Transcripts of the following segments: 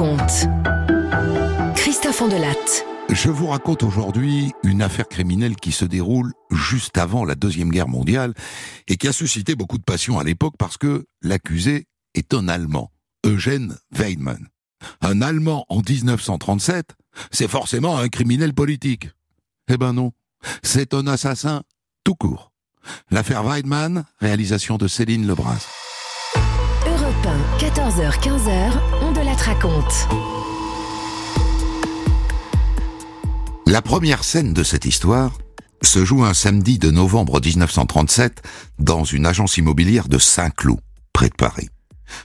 raconte. Christophe Ondelatte. Je vous raconte aujourd'hui une affaire criminelle qui se déroule juste avant la Deuxième Guerre mondiale et qui a suscité beaucoup de passion à l'époque parce que l'accusé est un Allemand, Eugène Weidmann. Un Allemand en 1937, c'est forcément un criminel politique. Eh ben non, c'est un assassin tout court. L'affaire Weidmann, réalisation de Céline Lebras. Europe 1, 14h-15h, la première scène de cette histoire se joue un samedi de novembre 1937 dans une agence immobilière de Saint-Cloud, près de Paris.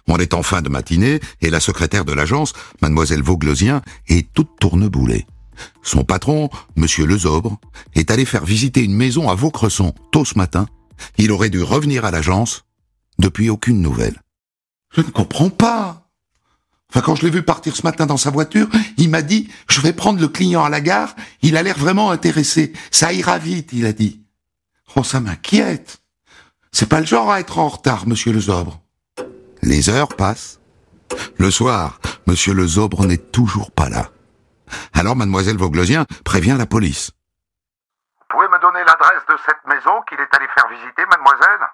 On est en fin de matinée et la secrétaire de l'agence, mademoiselle Vauglosien, est toute tourneboulée. Son patron, monsieur Lezobre, est allé faire visiter une maison à Vaucresson tôt ce matin. Il aurait dû revenir à l'agence. Depuis aucune nouvelle. Je ne comprends pas. Enfin, quand je l'ai vu partir ce matin dans sa voiture, il m'a dit, je vais prendre le client à la gare, il a l'air vraiment intéressé. Ça ira vite, il a dit. Oh, ça m'inquiète. C'est pas le genre à être en retard, monsieur Lezobre. Les heures passent. Le soir, monsieur Lezobre n'est toujours pas là. Alors mademoiselle Vauglosien prévient la police. Vous pouvez me donner l'adresse de cette maison qu'il est allé faire visiter, mademoiselle?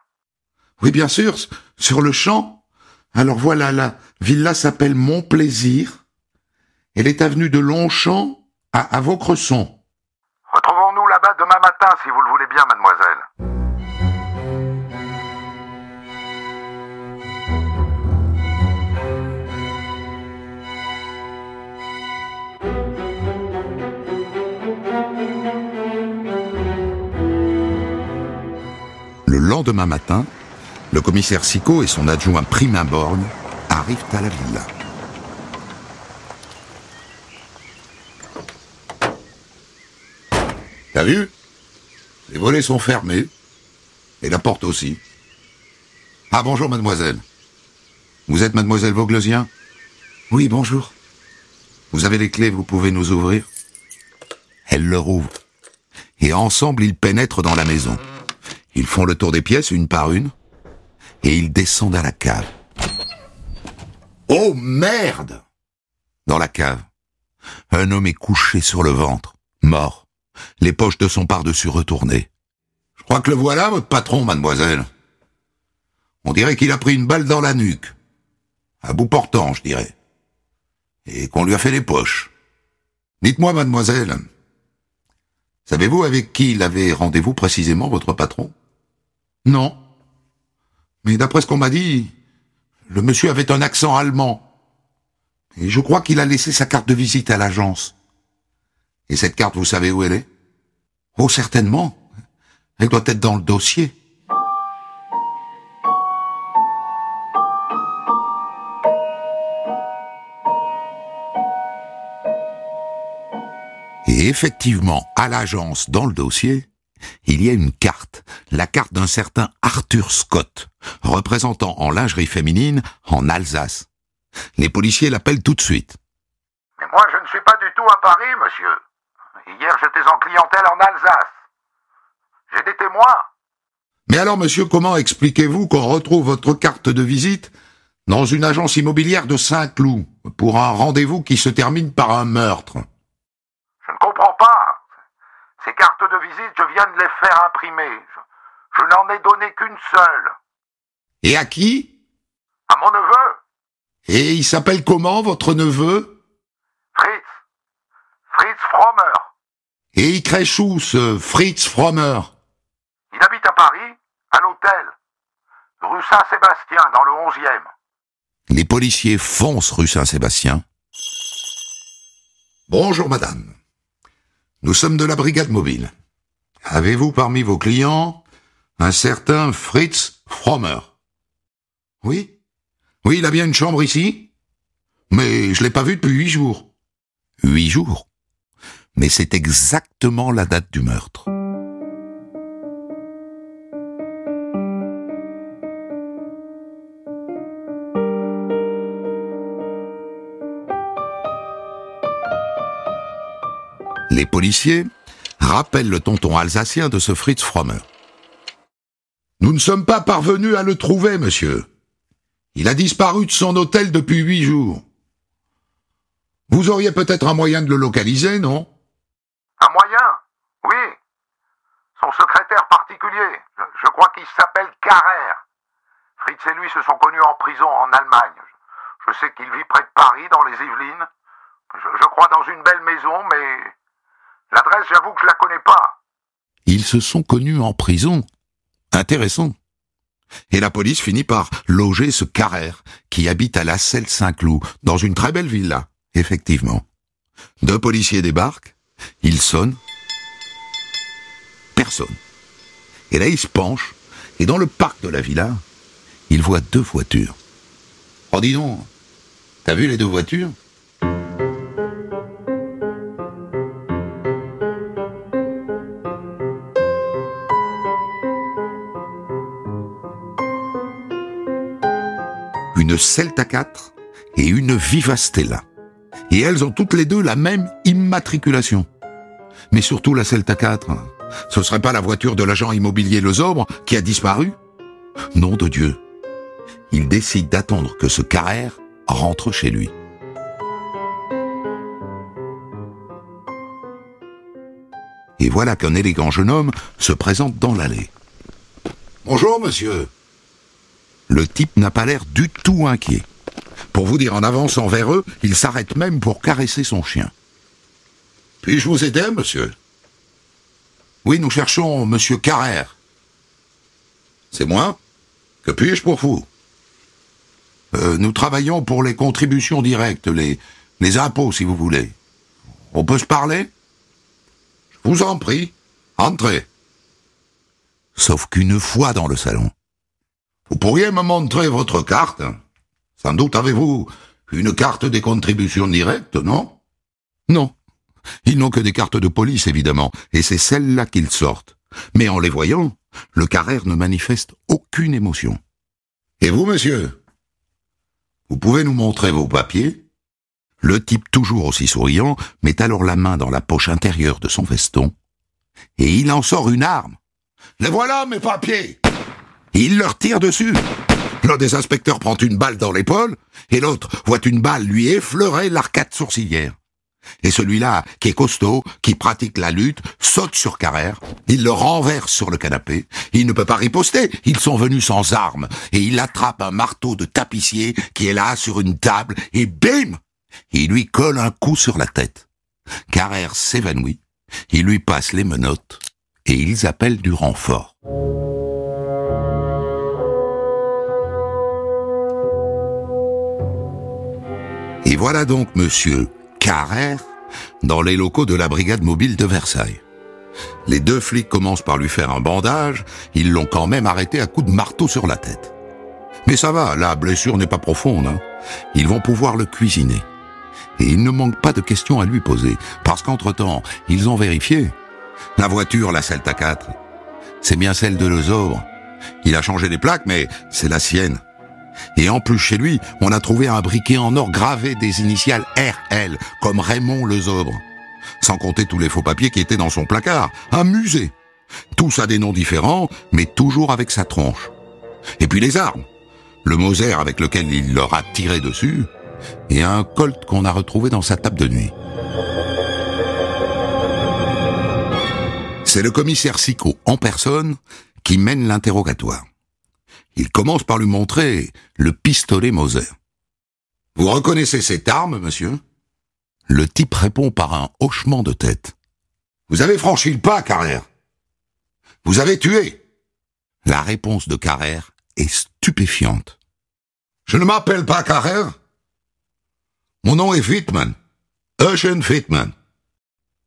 Oui, bien sûr, sur le champ. Alors voilà, la villa s'appelle Mon Plaisir. Elle est avenue de Longchamp à, à Vaucresson. Retrouvons-nous là-bas demain matin, si vous le voulez bien, mademoiselle. Le lendemain matin, le commissaire Sicot et son adjoint Primin Borgne arrivent à la villa. T'as vu? Les volets sont fermés. Et la porte aussi. Ah bonjour mademoiselle. Vous êtes mademoiselle Vauglosien Oui, bonjour. Vous avez les clés, vous pouvez nous ouvrir Elle leur ouvre. Et ensemble, ils pénètrent dans la maison. Ils font le tour des pièces une par une. Et ils descendent à la cave. Oh merde Dans la cave, un homme est couché sur le ventre, mort, les poches de son par-dessus retournées. Je crois que le voilà, votre patron, mademoiselle. On dirait qu'il a pris une balle dans la nuque. À bout portant, je dirais. Et qu'on lui a fait les poches. Dites-moi, mademoiselle, savez-vous avec qui il avait rendez-vous précisément, votre patron? Non. Mais d'après ce qu'on m'a dit, le monsieur avait un accent allemand. Et je crois qu'il a laissé sa carte de visite à l'agence. Et cette carte, vous savez où elle est? Oh, certainement. Elle doit être dans le dossier. Et effectivement, à l'agence, dans le dossier, il y a une carte, la carte d'un certain Arthur Scott, représentant en lingerie féminine en Alsace. Les policiers l'appellent tout de suite. Mais moi, je ne suis pas du tout à Paris, monsieur. Hier, j'étais en clientèle en Alsace. J'ai des témoins. Mais alors, monsieur, comment expliquez-vous qu'on retrouve votre carte de visite dans une agence immobilière de Saint-Cloud pour un rendez-vous qui se termine par un meurtre Je ne comprends pas. Ces cartes de visite, je viens de les faire imprimer. Je, je n'en ai donné qu'une seule. Et à qui? À mon neveu, Et il s'appelle comment, votre neveu? Fritz. Fritz Frommer. Et il crèche où, ce Fritz Frommer Il habite à Paris, à l'hôtel. Rue Saint-Sébastien, dans le 11e. Les policiers foncent rue Saint-Sébastien. Bonjour, madame. Nous sommes de la brigade mobile. Avez-vous parmi vos clients un certain Fritz Frommer Oui Oui, il a bien une chambre ici Mais je l'ai pas vu depuis huit jours. Huit jours? Mais c'est exactement la date du meurtre. Les policiers rappellent le tonton alsacien de ce Fritz Frommer. Nous ne sommes pas parvenus à le trouver, monsieur. Il a disparu de son hôtel depuis huit jours. Vous auriez peut-être un moyen de le localiser, non? Un moyen? Oui. Son secrétaire particulier. Je, crois qu'il s'appelle Carrère. Fritz et lui se sont connus en prison en Allemagne. Je, sais qu'il vit près de Paris, dans les Yvelines. Je crois dans une belle maison, mais l'adresse, j'avoue que je la connais pas. Ils se sont connus en prison. Intéressant. Et la police finit par loger ce Carrère, qui habite à la Selle Saint-Cloud, dans une très belle villa, effectivement. Deux policiers débarquent, ils sonnent. Personne. Et là, ils se penchent, et dans le parc de la villa, ils voient deux voitures. Oh, dis donc, t'as vu les deux voitures? Une Celta 4 et une Viva Stella. Et elles ont toutes les deux la même immatriculation. Mais surtout la Celta 4. Ce serait pas la voiture de l'agent immobilier Le Zobre qui a disparu? Nom de Dieu. Il décide d'attendre que ce Carrère rentre chez lui. Et voilà qu'un élégant jeune homme se présente dans l'allée. Bonjour, monsieur. Le type n'a pas l'air du tout inquiet. Pour vous dire, en avançant vers eux, il s'arrête même pour caresser son chien. Puis-je vous aider, monsieur? Oui, nous cherchons monsieur Carrère. C'est moi? Que puis-je pour vous? Euh, Nous travaillons pour les contributions directes, les, les impôts, si vous voulez. On peut se parler? Je vous en prie, entrez. Sauf qu'une fois dans le salon, vous pourriez me montrer votre carte Sans doute avez-vous une carte des contributions directes, non? Non. Ils n'ont que des cartes de police, évidemment, et c'est celles-là qu'ils sortent. Mais en les voyant, le Carrère ne manifeste aucune émotion. Et vous, monsieur? Vous pouvez nous montrer vos papiers? Le type, toujours aussi souriant, met alors la main dans la poche intérieure de son veston, et il en sort une arme. Les voilà, mes papiers il leur tire dessus. L'un des inspecteurs prend une balle dans l'épaule, et l'autre voit une balle lui effleurer l'arcade sourcilière. Et celui-là, qui est costaud, qui pratique la lutte, saute sur Carrère, il le renverse sur le canapé, il ne peut pas riposter, ils sont venus sans armes, et il attrape un marteau de tapissier qui est là sur une table, et bim Il lui colle un coup sur la tête. Carrère s'évanouit, il lui passe les menottes, et ils appellent du renfort. Et voilà donc monsieur Carrère dans les locaux de la brigade mobile de Versailles. Les deux flics commencent par lui faire un bandage, ils l'ont quand même arrêté à coups de marteau sur la tête. Mais ça va, la blessure n'est pas profonde. hein. Ils vont pouvoir le cuisiner. Et il ne manque pas de questions à lui poser, parce qu'entre-temps, ils ont vérifié. La voiture, la Celta 4, c'est bien celle de Lezobre. Il a changé les plaques, mais c'est la sienne. Et en plus, chez lui, on a trouvé un briquet en or gravé des initiales RL, comme Raymond Lezobre. Sans compter tous les faux papiers qui étaient dans son placard. Un musée. Tous à des noms différents, mais toujours avec sa tronche. Et puis les armes. Le Moser avec lequel il leur a tiré dessus, et un colt qu'on a retrouvé dans sa table de nuit. C'est le commissaire Sicot en personne qui mène l'interrogatoire. Il commence par lui montrer le pistolet Moser. Vous reconnaissez cette arme, monsieur? Le type répond par un hochement de tête. Vous avez franchi le pas, Carrère. Vous avez tué. La réponse de Carrère est stupéfiante. Je ne m'appelle pas Carrère. Mon nom est Wittmann. Eugene Wittmann.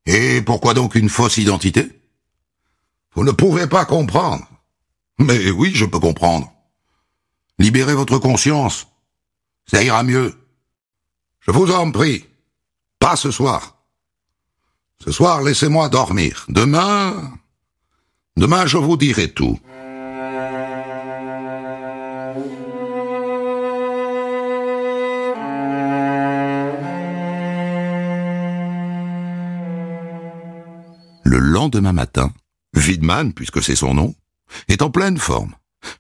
Et pourquoi donc une fausse identité? Vous ne pouvez pas comprendre. Mais oui, je peux comprendre. Libérez votre conscience. Ça ira mieux. Je vous en prie. Pas ce soir. Ce soir, laissez-moi dormir. Demain... Demain, je vous dirai tout. Le lendemain matin, Widman, puisque c'est son nom, est en pleine forme.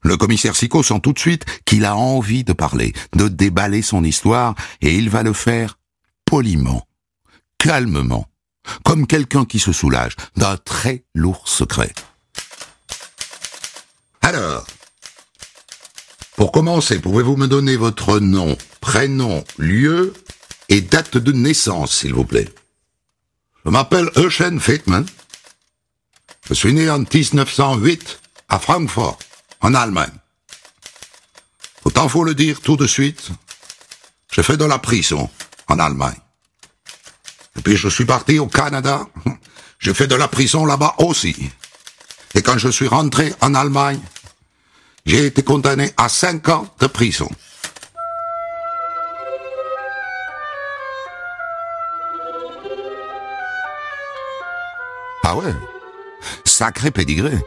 Le commissaire Sicot sent tout de suite qu'il a envie de parler, de déballer son histoire, et il va le faire poliment, calmement, comme quelqu'un qui se soulage d'un très lourd secret. Alors, pour commencer, pouvez-vous me donner votre nom, prénom, lieu et date de naissance, s'il vous plaît? Je m'appelle Eugène Feitman. Je suis né en 1908 à Francfort, en Allemagne. Autant faut le dire tout de suite, j'ai fait de la prison en Allemagne. Et puis je suis parti au Canada, j'ai fait de la prison là-bas aussi. Et quand je suis rentré en Allemagne, j'ai été condamné à cinq ans de prison. Ah ouais? Sacré pédigré.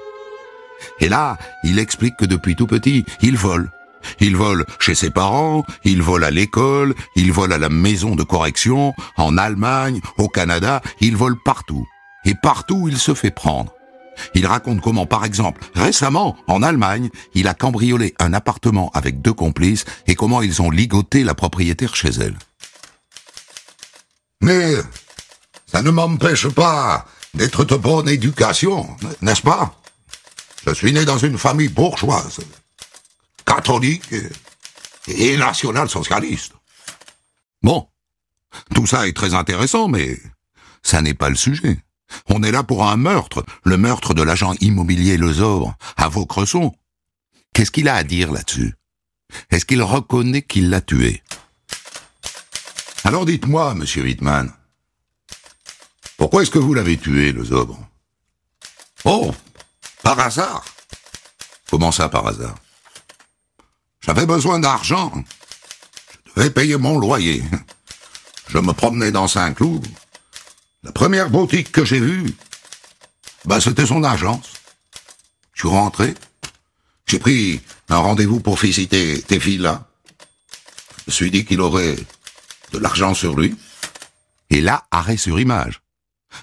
Et là, il explique que depuis tout petit, il vole. Il vole chez ses parents, il vole à l'école, il vole à la maison de correction, en Allemagne, au Canada, il vole partout. Et partout, il se fait prendre. Il raconte comment, par exemple, récemment, en Allemagne, il a cambriolé un appartement avec deux complices et comment ils ont ligoté la propriétaire chez elle. Mais ça ne m'empêche pas d'être de bonne éducation, n'est-ce pas? Je suis né dans une famille bourgeoise, catholique et national-socialiste. Bon, tout ça est très intéressant, mais ça n'est pas le sujet. On est là pour un meurtre, le meurtre de l'agent immobilier Le à Vaucresson. Qu'est-ce qu'il a à dire là-dessus? Est-ce qu'il reconnaît qu'il l'a tué? Alors dites-moi, monsieur Wittmann, pourquoi est-ce que vous l'avez tué, Le Oh, par hasard. Comment ça, par hasard? J'avais besoin d'argent. Je devais payer mon loyer. Je me promenais dans Saint-Cloud. La première boutique que j'ai vue, bah, c'était son agence. Je suis rentré. J'ai pris un rendez-vous pour visiter tes filles là. Je me suis dit qu'il aurait de l'argent sur lui. Et là, arrêt sur image.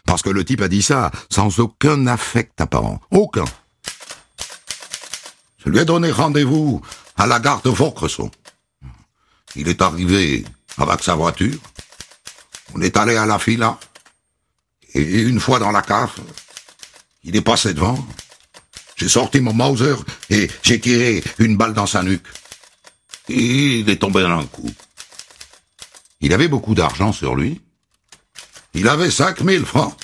Parce que le type a dit ça sans aucun affect apparent. Aucun. Je lui ai donné rendez-vous à la gare de Vaucresson. Il est arrivé avec sa voiture. On est allé à la fila. Et une fois dans la cave, il est passé devant. J'ai sorti mon Mauser et j'ai tiré une balle dans sa nuque. Et il est tombé dans un coup. Il avait beaucoup d'argent sur lui. Il avait cinq mille francs.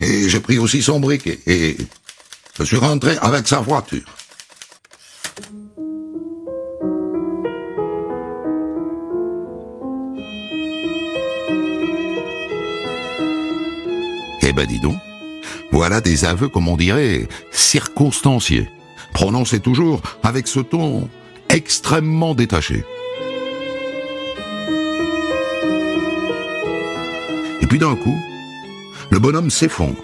Et j'ai pris aussi son briquet et je suis rentré avec sa voiture. Eh ben dis donc, voilà des aveux, comme on dirait, circonstanciés, prononcés toujours avec ce ton extrêmement détaché. Puis d'un coup, le bonhomme s'effondre.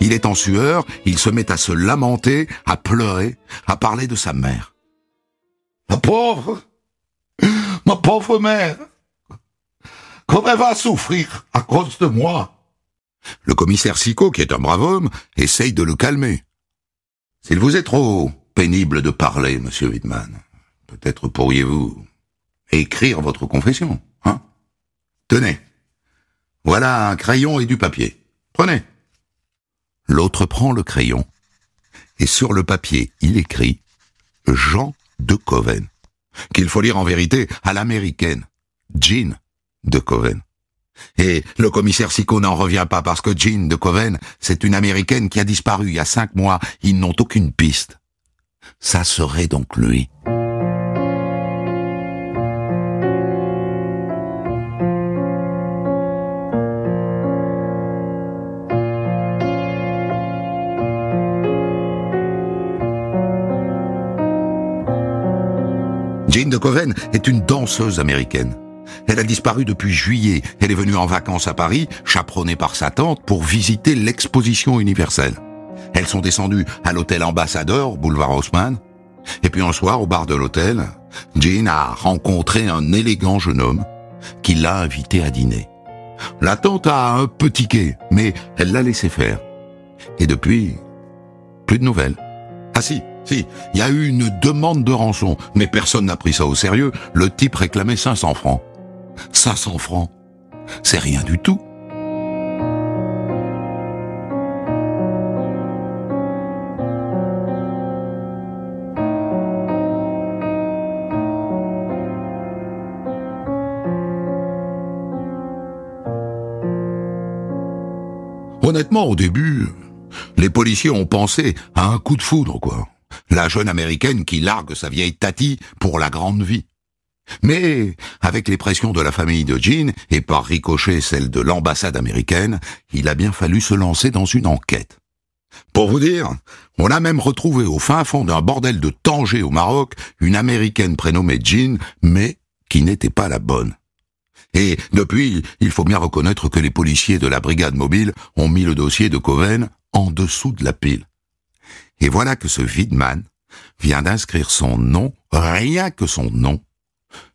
Il est en sueur, il se met à se lamenter, à pleurer, à parler de sa mère. Ma pauvre, ma pauvre mère, comme elle va souffrir à cause de moi? Le commissaire Sicot, qui est un brave homme, essaye de le calmer. S'il vous est trop pénible de parler, monsieur Wittmann, peut-être pourriez-vous écrire votre confession, hein? Tenez. Voilà un crayon et du papier. Prenez. L'autre prend le crayon, et sur le papier, il écrit Jean de Coven, qu'il faut lire en vérité à l'américaine, Jean de Coven. Et le commissaire Sico n'en revient pas parce que Jean de Coven, c'est une américaine qui a disparu il y a cinq mois. Ils n'ont aucune piste. Ça serait donc lui. De Coven est une danseuse américaine. Elle a disparu depuis juillet. Elle est venue en vacances à Paris, chaperonnée par sa tante, pour visiter l'exposition universelle. Elles sont descendues à l'hôtel Ambassadeur, boulevard Haussmann. Et puis un soir, au bar de l'hôtel, Jean a rencontré un élégant jeune homme qui l'a invité à dîner. La tante a un peu tiqué, mais elle l'a laissé faire. Et depuis, plus de nouvelles. Ah si, si, il y a eu une demande de rançon, mais personne n'a pris ça au sérieux. Le type réclamait 500 francs. 500 francs. c'est rien du tout. Honnêtement, au début, les policiers ont pensé à un coup de foudre, quoi. La jeune américaine qui largue sa vieille Tati pour la grande vie. Mais, avec les pressions de la famille de Jean, et par ricochet celle de l'ambassade américaine, il a bien fallu se lancer dans une enquête. Pour vous dire, on a même retrouvé au fin fond d'un bordel de Tanger au Maroc une américaine prénommée Jean, mais qui n'était pas la bonne. Et depuis, il faut bien reconnaître que les policiers de la brigade mobile ont mis le dossier de Coven en dessous de la pile. Et voilà que ce Widman vient d'inscrire son nom, rien que son nom,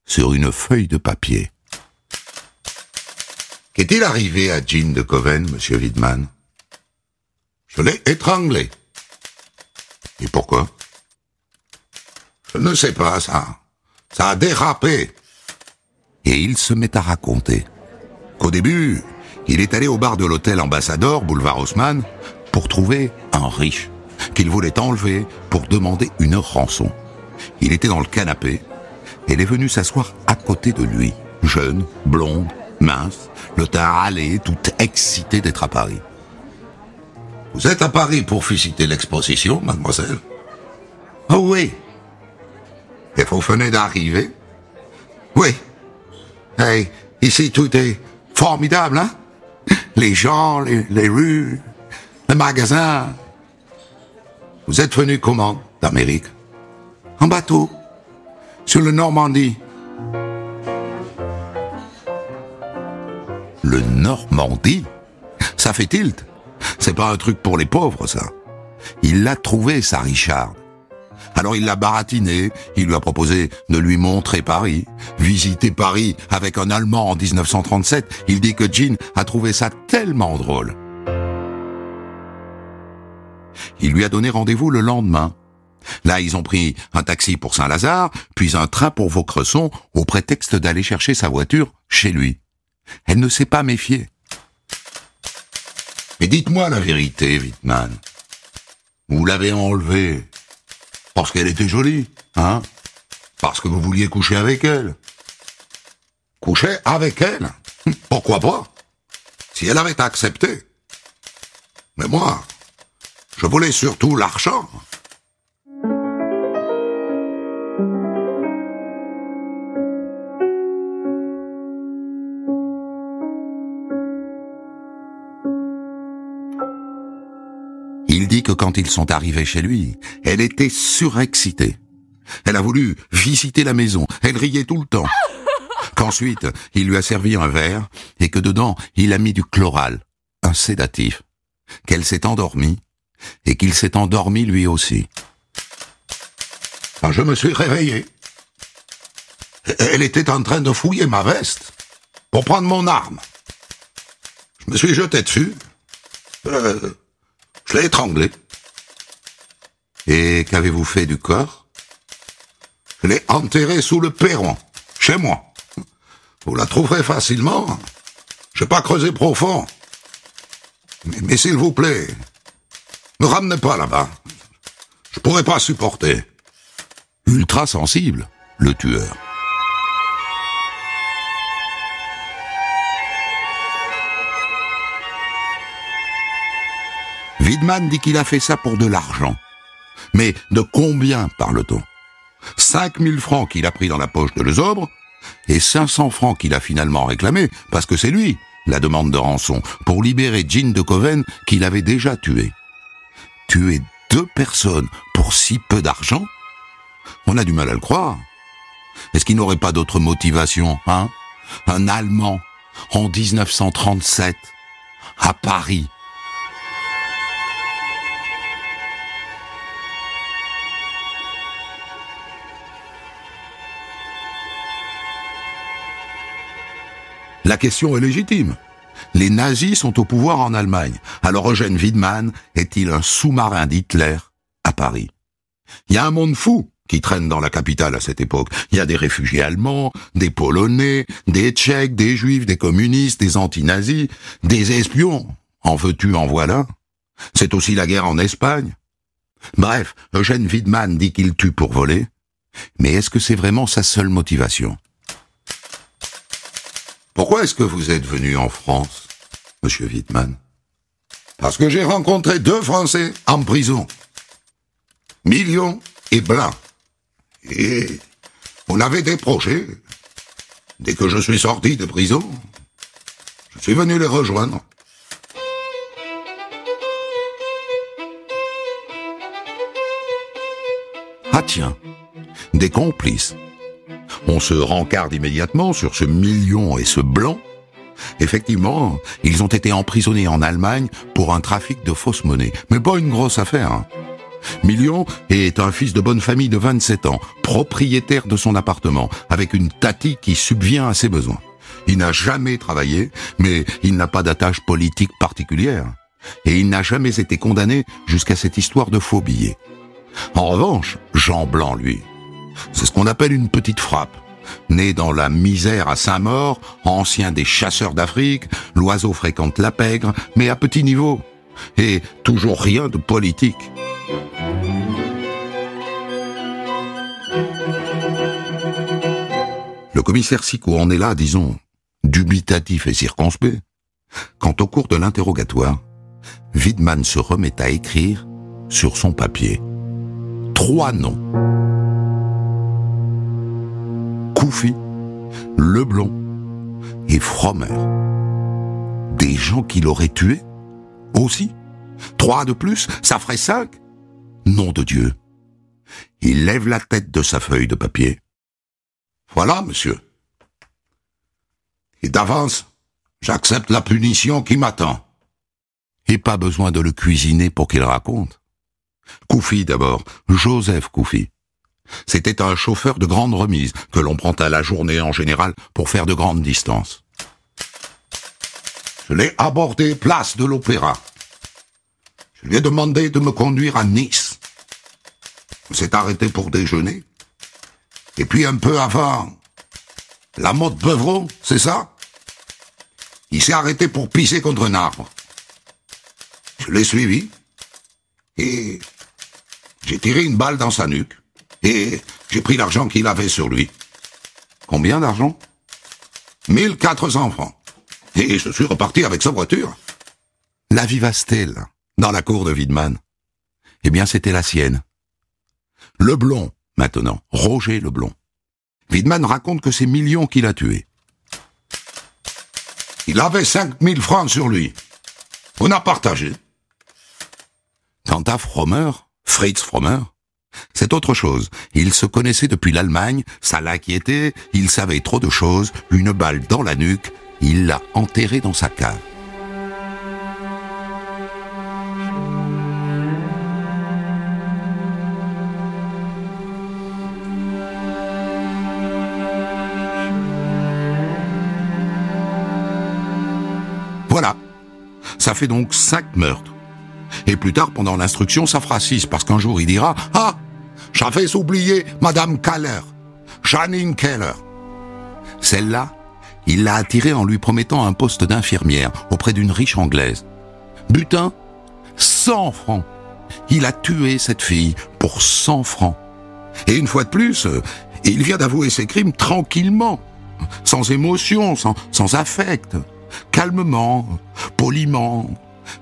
sur une feuille de papier. Qu'est-il arrivé à Jean de Coven, monsieur Widman? Je l'ai étranglé. Et pourquoi? Je ne sais pas, ça. Ça a dérapé. Et il se met à raconter qu'au début, il est allé au bar de l'hôtel Ambassador, boulevard Haussmann, pour trouver un riche qu'il voulait enlever pour demander une rançon. Il était dans le canapé. Elle est venue s'asseoir à côté de lui, jeune, blonde, mince, le teint râlé, toute excitée d'être à Paris. Vous êtes à Paris pour visiter l'exposition, mademoiselle Oh oui. Et vous venez d'arriver Oui. Hey, ici tout est formidable, hein? Les gens, les, les rues, le magasin. Vous êtes venu comment d'Amérique? En bateau, sur le Normandie? Le Normandie? Ça fait tilt. C'est pas un truc pour les pauvres, ça. Il l'a trouvé, ça, Richard. Alors il l'a baratiné, il lui a proposé de lui montrer Paris, visiter Paris avec un Allemand en 1937. Il dit que Jean a trouvé ça tellement drôle. Il lui a donné rendez-vous le lendemain. Là, ils ont pris un taxi pour Saint-Lazare, puis un train pour Vaucresson, au prétexte d'aller chercher sa voiture chez lui. Elle ne s'est pas méfiée. Mais dites-moi la vérité, Wittmann. Vous l'avez enlevée parce qu'elle était jolie, hein? Parce que vous vouliez coucher avec elle. Coucher avec elle? Pourquoi pas? Si elle avait accepté. Mais moi, je voulais surtout l'argent. Il dit que quand ils sont arrivés chez lui, elle était surexcitée. Elle a voulu visiter la maison, elle riait tout le temps. Qu'ensuite, il lui a servi un verre et que dedans, il a mis du chloral, un sédatif. Qu'elle s'est endormie et qu'il s'est endormi lui aussi. Quand je me suis réveillé, elle était en train de fouiller ma veste pour prendre mon arme. Je me suis jeté dessus. Euh, je l'ai étranglé. Et qu'avez-vous fait du corps? Je l'ai enterré sous le perron, chez moi. Vous la trouverez facilement. Je n'ai pas creusé profond. Mais s'il vous plaît, ne ramenez pas là-bas. Je pourrais pas supporter. Ultra sensible, le tueur. Widman dit qu'il a fait ça pour de l'argent. Mais de combien parle-t-on? 5000 francs qu'il a pris dans la poche de Lezobre et 500 francs qu'il a finalement réclamé parce que c'est lui la demande de rançon pour libérer Jean de Coven qu'il avait déjà tué. Tuer deux personnes pour si peu d'argent On a du mal à le croire. Est-ce qu'il n'aurait pas d'autre motivation, hein? Un Allemand, en 1937, à Paris, La question est légitime. Les nazis sont au pouvoir en Allemagne. Alors Eugène Widmann est-il un sous-marin d'Hitler à Paris? Il y a un monde fou qui traînent dans la capitale à cette époque. Il y a des réfugiés allemands, des Polonais, des Tchèques, des Juifs, des communistes, des anti-nazis, des espions. En veux-tu, en voilà. C'est aussi la guerre en Espagne. Bref, Eugène Widman dit qu'il tue pour voler. Mais est-ce que c'est vraiment sa seule motivation? Pourquoi est-ce que vous êtes venu en France, monsieur Widman Parce que j'ai rencontré deux Français en prison. Million et Blanc. Et on avait des projets. Dès que je suis sorti de prison, je suis venu les rejoindre. Ah tiens, des complices. On se rencarde immédiatement sur ce million et ce blanc. Effectivement, ils ont été emprisonnés en Allemagne pour un trafic de fausses monnaies. Mais pas une grosse affaire. Hein. Million est un fils de bonne famille de 27 ans, propriétaire de son appartement, avec une tati qui subvient à ses besoins. Il n'a jamais travaillé, mais il n'a pas d'attache politique particulière. Et il n'a jamais été condamné jusqu'à cette histoire de faux billets. En revanche, Jean Blanc, lui, c'est ce qu'on appelle une petite frappe. Né dans la misère à Saint-Maur, ancien des chasseurs d'Afrique, l'oiseau fréquente la pègre, mais à petit niveau. Et toujours rien de politique. Le commissaire Sicot en est là, disons, dubitatif et circonspect, quand au cours de l'interrogatoire, Widman se remet à écrire sur son papier trois noms. Koufi, Leblon et Frommer. Des gens qu'il aurait tués Aussi Trois de plus Ça ferait cinq Nom de Dieu. Il lève la tête de sa feuille de papier. Voilà, monsieur. Et d'avance, j'accepte la punition qui m'attend. Et pas besoin de le cuisiner pour qu'il raconte. Koufi d'abord, Joseph Koufi. C'était un chauffeur de grande remise que l'on prend à la journée en général pour faire de grandes distances. Je l'ai abordé place de l'Opéra. Je lui ai demandé de me conduire à Nice. On s'est arrêté pour déjeuner. Et puis un peu avant, la mode Beuvron, c'est ça? Il s'est arrêté pour pisser contre un arbre. Je l'ai suivi et j'ai tiré une balle dans sa nuque et j'ai pris l'argent qu'il avait sur lui. Combien d'argent? 1400 francs. Et je suis reparti avec sa voiture. La Vivastel, dans la cour de Widman. Eh bien, c'était la sienne. Leblon, maintenant, Roger Leblon. Widman raconte que c'est Millions qu'il a tué. Il avait 5000 francs sur lui. On a partagé. Quant à Frommer, Fritz Frommer, c'est autre chose. Il se connaissait depuis l'Allemagne, ça l'inquiétait, il savait trop de choses, une balle dans la nuque, il l'a enterré dans sa cave. Voilà. Ça fait donc cinq meurtres. Et plus tard, pendant l'instruction, ça fera six, parce qu'un jour, il dira « Ah J'avais oublié Madame Keller, Janine Keller. » Celle-là, il l'a attirée en lui promettant un poste d'infirmière auprès d'une riche anglaise. Butin 100 francs. Il a tué cette fille pour 100 francs. Et une fois de plus, euh, il vient d'avouer ses crimes tranquillement, sans émotion, sans, sans affect, calmement, poliment,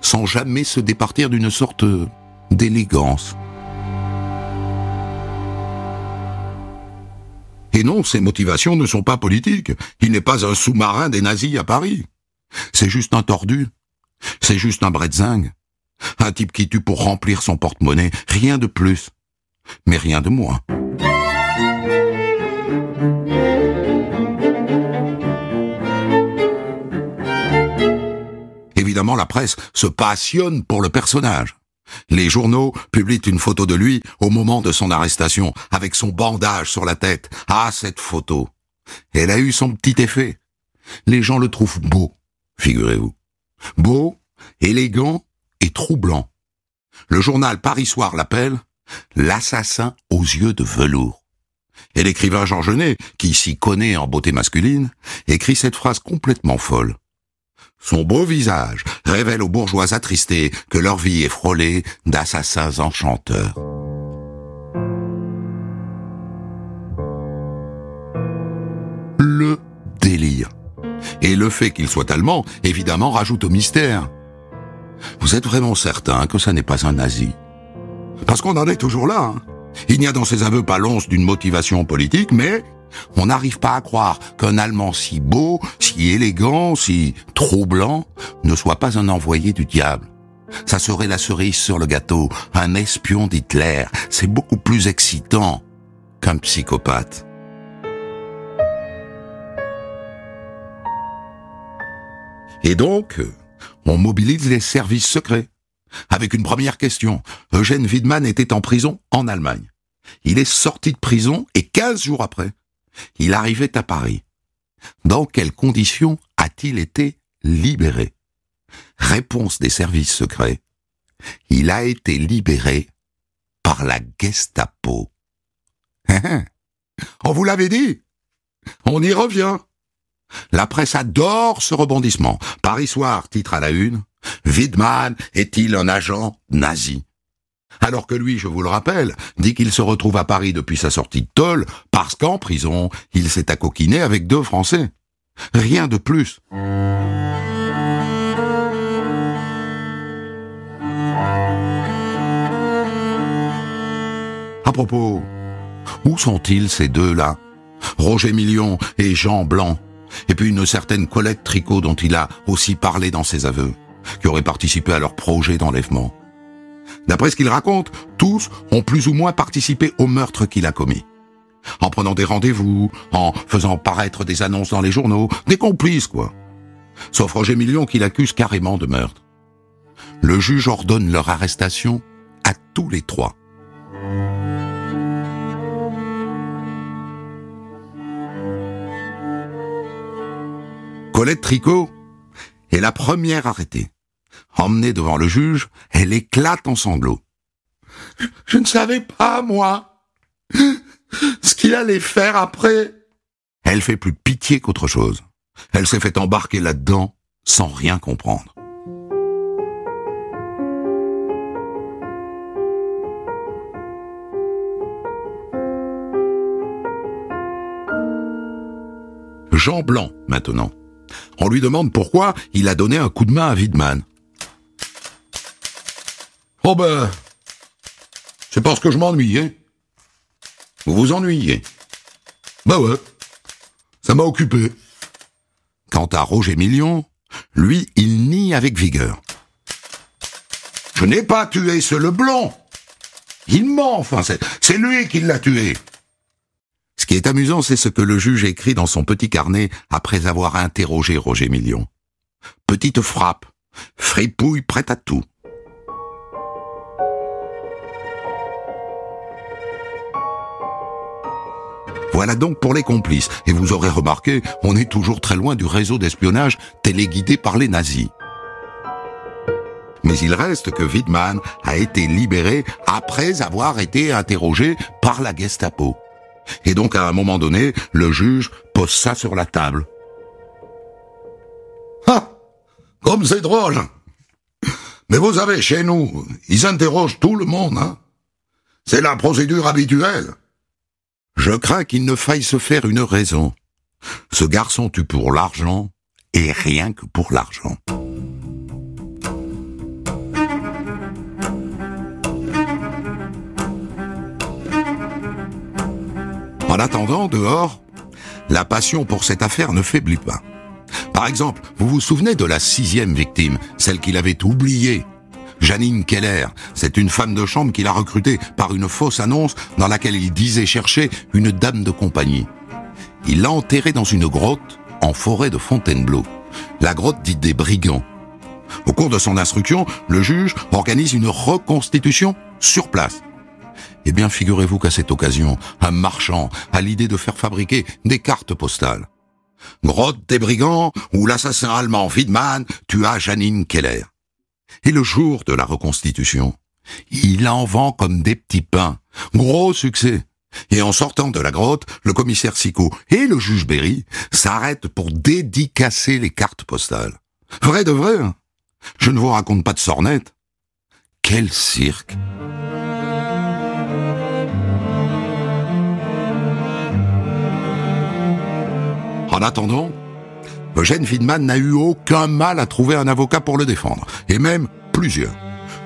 sans jamais se départir d'une sorte d'élégance. Et non, ses motivations ne sont pas politiques. Il n'est pas un sous-marin des nazis à Paris. C'est juste un tordu. C'est juste un bretzingue. Un type qui tue pour remplir son porte-monnaie. Rien de plus. Mais rien de moins. La presse se passionne pour le personnage. Les journaux publient une photo de lui au moment de son arrestation, avec son bandage sur la tête. Ah, cette photo. Elle a eu son petit effet. Les gens le trouvent beau, figurez-vous. Beau, élégant et troublant. Le journal Paris Soir l'appelle L'assassin aux yeux de velours. Et l'écrivain Jean Genet, qui s'y connaît en beauté masculine, écrit cette phrase complètement folle. Son beau visage révèle aux bourgeois attristés que leur vie est frôlée d'assassins enchanteurs. Le délire. Et le fait qu'il soit allemand, évidemment, rajoute au mystère. Vous êtes vraiment certain que ça n'est pas un nazi? Parce qu'on en est toujours là. Hein. Il n'y a dans ses aveux pas l'once d'une motivation politique, mais on n'arrive pas à croire qu'un Allemand si beau, si élégant, si troublant, ne soit pas un envoyé du diable. Ça serait la cerise sur le gâteau, un espion d'Hitler. C'est beaucoup plus excitant qu'un psychopathe. Et donc, on mobilise les services secrets. Avec une première question. Eugène Widman était en prison en Allemagne. Il est sorti de prison et 15 jours après, il arrivait à Paris. Dans quelles conditions a-t-il été libéré? Réponse des services secrets. Il a été libéré par la Gestapo. Hein, hein. On vous l'avait dit On y revient. La presse adore ce rebondissement. Paris Soir titre à la une. Widman est-il un agent nazi? Alors que lui, je vous le rappelle, dit qu'il se retrouve à Paris depuis sa sortie de tôle parce qu'en prison, il s'est accoquiné avec deux Français. Rien de plus. À propos, où sont-ils ces deux-là? Roger Million et Jean Blanc, et puis une certaine Colette Tricot dont il a aussi parlé dans ses aveux, qui aurait participé à leur projet d'enlèvement. D'après ce qu'il raconte, tous ont plus ou moins participé au meurtre qu'il a commis. En prenant des rendez-vous, en faisant paraître des annonces dans les journaux, des complices, quoi. Sauf Roger Million qui l'accuse carrément de meurtre. Le juge ordonne leur arrestation à tous les trois. Colette Tricot est la première arrêtée. Emmenée devant le juge, elle éclate en sanglots. Je, ne savais pas, moi, ce qu'il allait faire après. Elle fait plus pitié qu'autre chose. Elle s'est fait embarquer là-dedans sans rien comprendre. Jean Blanc, maintenant. On lui demande pourquoi il a donné un coup de main à Widman. Oh ben, c'est parce que je m'ennuie, hein. Vous vous ennuyez. Bah ouais, ça m'a occupé. Quant à Roger Million, lui, il nie avec vigueur. Je n'ai pas tué ce Leblanc. Il ment, enfin, c'est lui qui l'a tué. Ce qui est amusant, c'est ce que le juge écrit dans son petit carnet après avoir interrogé Roger Million. Petite frappe, fripouille prête à tout. Voilà donc pour les complices. Et vous aurez remarqué, on est toujours très loin du réseau d'espionnage téléguidé par les nazis. Mais il reste que Widman a été libéré après avoir été interrogé par la Gestapo. Et donc à un moment donné, le juge pose ça sur la table. Ah Comme c'est drôle Mais vous savez, chez nous, ils interrogent tout le monde, hein C'est la procédure habituelle. Je crains qu'il ne faille se faire une raison. Ce garçon tue pour l'argent, et rien que pour l'argent. En attendant, dehors, la passion pour cette affaire ne faiblit pas. Par exemple, vous vous souvenez de la sixième victime, celle qu'il avait oubliée Janine Keller, c'est une femme de chambre qu'il a recrutée par une fausse annonce dans laquelle il disait chercher une dame de compagnie. Il l'a enterrée dans une grotte en forêt de Fontainebleau, la grotte dite des brigands. Au cours de son instruction, le juge organise une reconstitution sur place. Eh bien, figurez-vous qu'à cette occasion, un marchand a l'idée de faire fabriquer des cartes postales. Grotte des brigands où l'assassin allemand Widman tua Janine Keller. Et le jour de la reconstitution, Il en vend comme des petits pains. Gros succès. Et en sortant de la grotte, le commissaire Sicot et le juge Berry s'arrêtent pour dédicacer les cartes postales. Vrai de vrai. hein. Je ne vous raconte pas de sornettes. Quel cirque En attendant, Eugène Widman n'a eu aucun mal à trouver un avocat pour le défendre, et même plusieurs.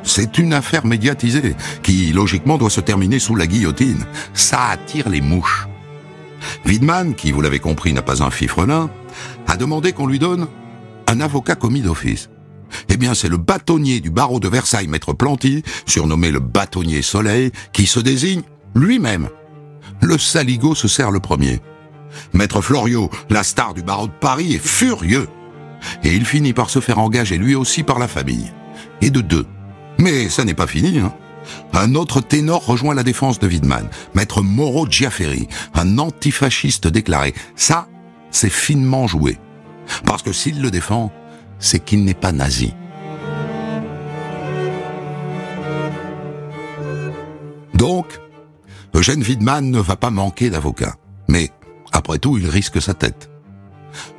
C'est une affaire médiatisée, qui logiquement doit se terminer sous la guillotine. Ça attire les mouches. Widman, qui vous l'avez compris n'a pas un fifrelin, a demandé qu'on lui donne un avocat commis d'office. Eh bien, c'est le bâtonnier du barreau de Versailles, maître Planty, surnommé le bâtonnier Soleil, qui se désigne lui-même. Le saligo se sert le premier. Maître Floriot, la star du barreau de Paris, est furieux. Et il finit par se faire engager lui aussi par la famille. Et de deux. Mais ça n'est pas fini, hein. Un autre ténor rejoint la défense de Widman, maître Moreau Giaferi, un antifasciste déclaré. Ça, c'est finement joué. Parce que s'il le défend, c'est qu'il n'est pas nazi. Donc, Eugène Widman ne va pas manquer d'avocats. Mais, après tout, il risque sa tête.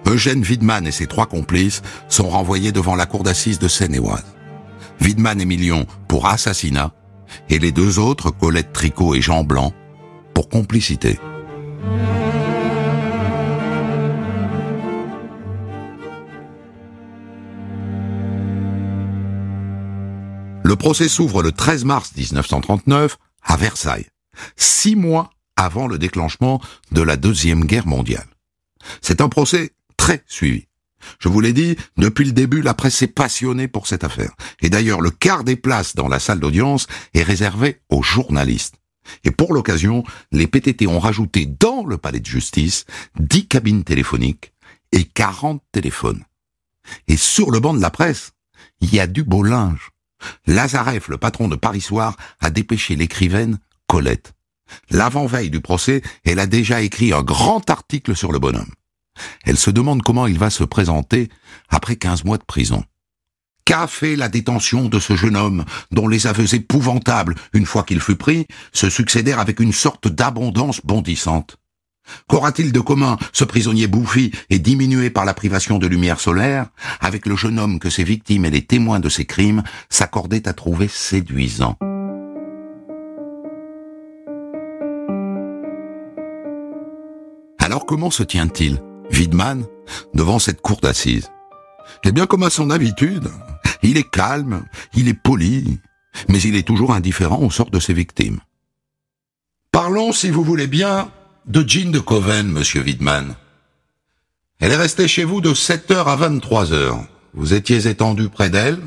Eugène Widman et ses trois complices sont renvoyés devant la cour d'assises de Seine-et-Oise. Widman et Million pour assassinat, et les deux autres, Colette Tricot et Jean Blanc, pour complicité. Le procès s'ouvre le 13 mars 1939 à Versailles, six mois avant le déclenchement de la Deuxième Guerre mondiale. C'est un procès très suivi. Je vous l'ai dit, depuis le début, la presse s'est passionnée pour cette affaire. Et d'ailleurs, le quart des places dans la salle d'audience est réservé aux journalistes. Et pour l'occasion, les PTT ont rajouté dans le palais de justice 10 cabines téléphoniques et 40 téléphones. Et sur le banc de la presse, il y a du beau linge. Lazareff, le patron de Paris Soir, a dépêché l'écrivaine Colette. L'avant-veille du procès, elle a déjà écrit un grand article sur le bonhomme. Elle se demande comment il va se présenter après 15 mois de prison. Qu'a fait la détention de ce jeune homme, dont les aveux épouvantables, une fois qu'il fut pris, se succédèrent avec une sorte d'abondance bondissante? Qu'aura-t-il de commun, ce prisonnier bouffi et diminué par la privation de lumière solaire, avec le jeune homme que ses victimes et les témoins de ses crimes s'accordaient à trouver séduisant Comment se tient-il, Widman, devant cette cour d'assises? Eh bien, comme à son habitude, il est calme, il est poli, mais il est toujours indifférent au sort de ses victimes. Parlons, si vous voulez bien, de Jean de Coven, monsieur Widman. Elle est restée chez vous de 7 heures à 23 heures. Vous étiez étendu près d'elle.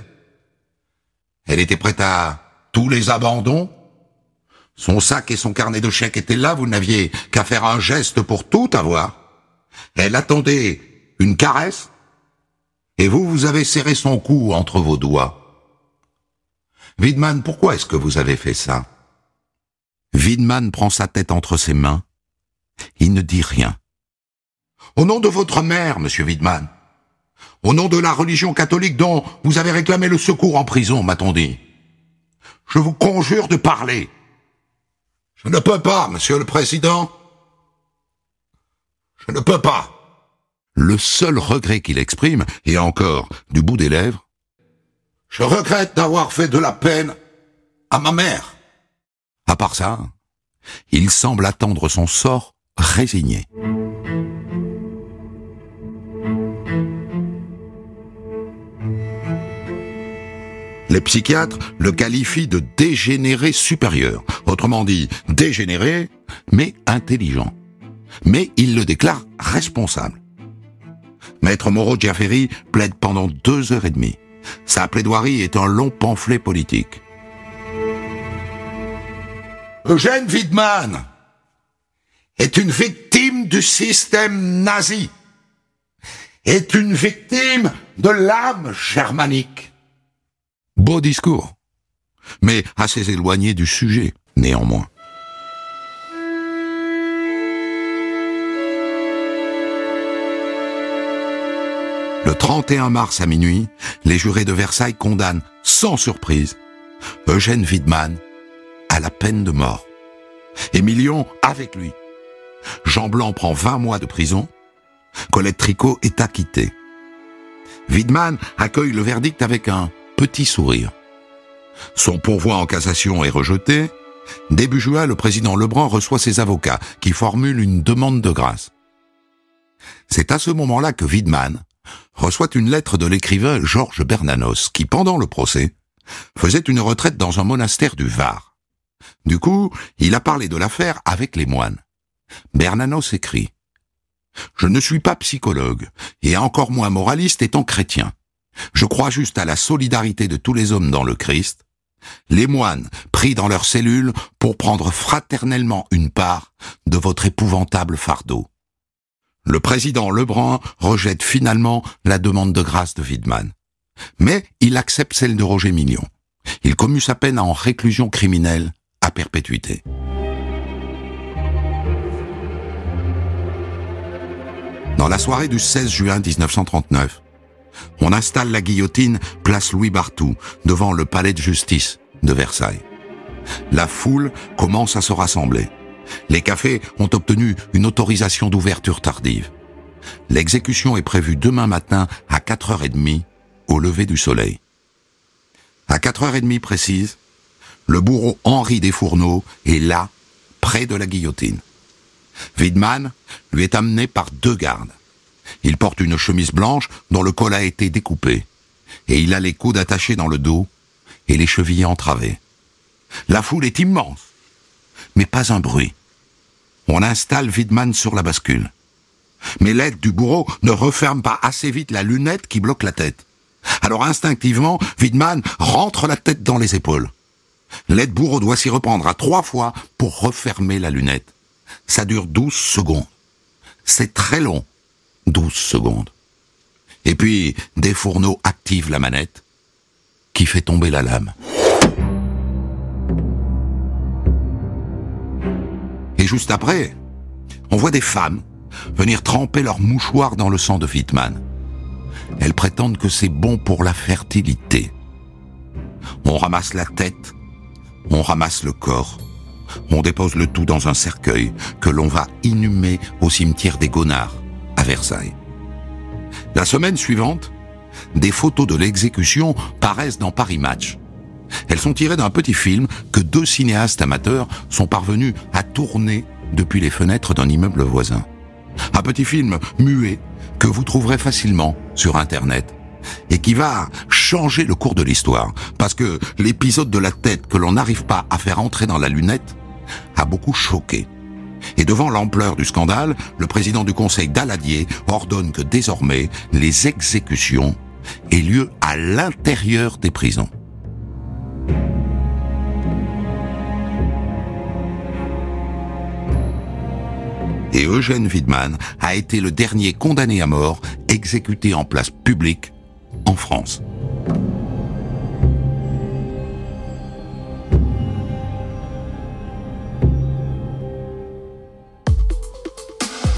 Elle était prête à tous les abandons. Son sac et son carnet de chèques étaient là, vous n'aviez qu'à faire un geste pour tout avoir. Elle attendait une caresse, et vous, vous avez serré son cou entre vos doigts. Widman, pourquoi est-ce que vous avez fait ça? Widman prend sa tête entre ses mains. Il ne dit rien. Au nom de votre mère, monsieur Widman. Au nom de la religion catholique dont vous avez réclamé le secours en prison, m'a-t-on dit. Je vous conjure de parler. Je ne peux pas, monsieur le président. Je ne peux pas. Le seul regret qu'il exprime, et encore du bout des lèvres, je regrette d'avoir fait de la peine à ma mère. À part ça, il semble attendre son sort résigné. Les psychiatres le qualifient de dégénéré supérieur, autrement dit dégénéré, mais intelligent. Mais il le déclare responsable. Maître Moreau Giaferi plaide pendant deux heures et demie. Sa plaidoirie est un long pamphlet politique. Eugène Widman est une victime du système nazi, est une victime de l'âme germanique. Beau discours, mais assez éloigné du sujet, néanmoins. Le 31 mars à minuit, les jurés de Versailles condamnent sans surprise Eugène Widman à la peine de mort. Et Million avec lui. Jean Blanc prend 20 mois de prison. Colette Tricot est acquittée. Widman accueille le verdict avec un petit sourire. Son pourvoi en cassation est rejeté. Début juin, le président Lebrun reçoit ses avocats qui formulent une demande de grâce. C'est à ce moment-là que Widman reçoit une lettre de l'écrivain Georges Bernanos qui, pendant le procès, faisait une retraite dans un monastère du Var. Du coup, il a parlé de l'affaire avec les moines. Bernanos écrit Je ne suis pas psychologue, et encore moins moraliste étant chrétien. Je crois juste à la solidarité de tous les hommes dans le Christ, les moines pris dans leurs cellules pour prendre fraternellement une part de votre épouvantable fardeau. Le président Lebrun rejette finalement la demande de grâce de Widman. Mais il accepte celle de Roger Million. Il commue sa peine en réclusion criminelle à perpétuité. Dans la soirée du 16 juin 1939, on installe la guillotine place Louis Barthou devant le palais de justice de Versailles. La foule commence à se rassembler. Les cafés ont obtenu une autorisation d'ouverture tardive. L'exécution est prévue demain matin à 4h30 au lever du soleil. À 4h30 précise, le bourreau Henri Desfourneaux est là, près de la guillotine. Widman lui est amené par deux gardes. Il porte une chemise blanche dont le col a été découpé, et il a les coudes attachés dans le dos et les chevilles entravées. La foule est immense, mais pas un bruit. On installe Widman sur la bascule. Mais l'aide du bourreau ne referme pas assez vite la lunette qui bloque la tête. Alors instinctivement, Widman rentre la tête dans les épaules. L'aide bourreau doit s'y reprendre à trois fois pour refermer la lunette. Ça dure douze secondes. C'est très long. 12 secondes. Et puis, des fourneaux activent la manette, qui fait tomber la lame. Et juste après, on voit des femmes venir tremper leur mouchoir dans le sang de Wittmann. Elles prétendent que c'est bon pour la fertilité. On ramasse la tête, on ramasse le corps, on dépose le tout dans un cercueil que l'on va inhumer au cimetière des Gonards Versailles. La semaine suivante, des photos de l'exécution paraissent dans Paris Match. Elles sont tirées d'un petit film que deux cinéastes amateurs sont parvenus à tourner depuis les fenêtres d'un immeuble voisin. Un petit film muet que vous trouverez facilement sur Internet et qui va changer le cours de l'histoire parce que l'épisode de la tête que l'on n'arrive pas à faire entrer dans la lunette a beaucoup choqué. Et devant l'ampleur du scandale, le président du conseil Daladier ordonne que désormais les exécutions aient lieu à l'intérieur des prisons. Et Eugène Widman a été le dernier condamné à mort exécuté en place publique en France.